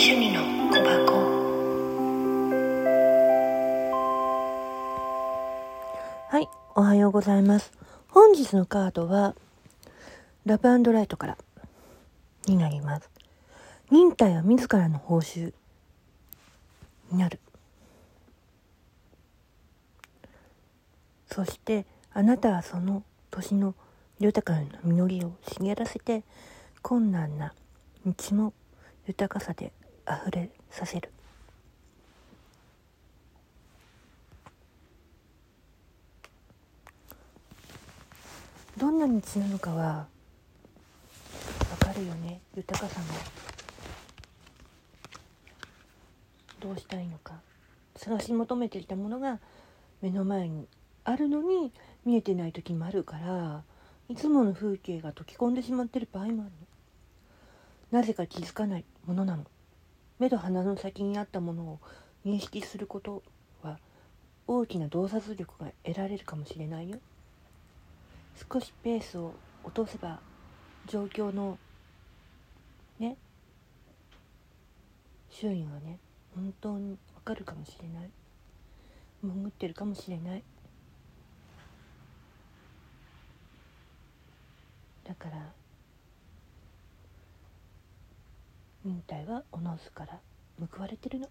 趣味の小箱。はいおはようございます。本日のカードはラブアンドライトからになります。忍耐は自らの報酬になる。そしてあなたはその年の豊かな実りを茂らせて困難な道も豊かさで溢れさせる。どんな道なのかはわかるよね。豊かさがどうしたいのか。探し求めていたものが目の前にあるのに見えてない時もあるからいつもの風景が溶け込んでしまってる場合もあるの。なぜか気づかないものなの。目と鼻の先にあったものを認識することは大きな洞察力が得られるかもしれないよ。少しペースを落とせば状況のね周囲はね本当にわかるかもしれない。潜ってるかもしれない。だから忍耐はおのずから報われてるの。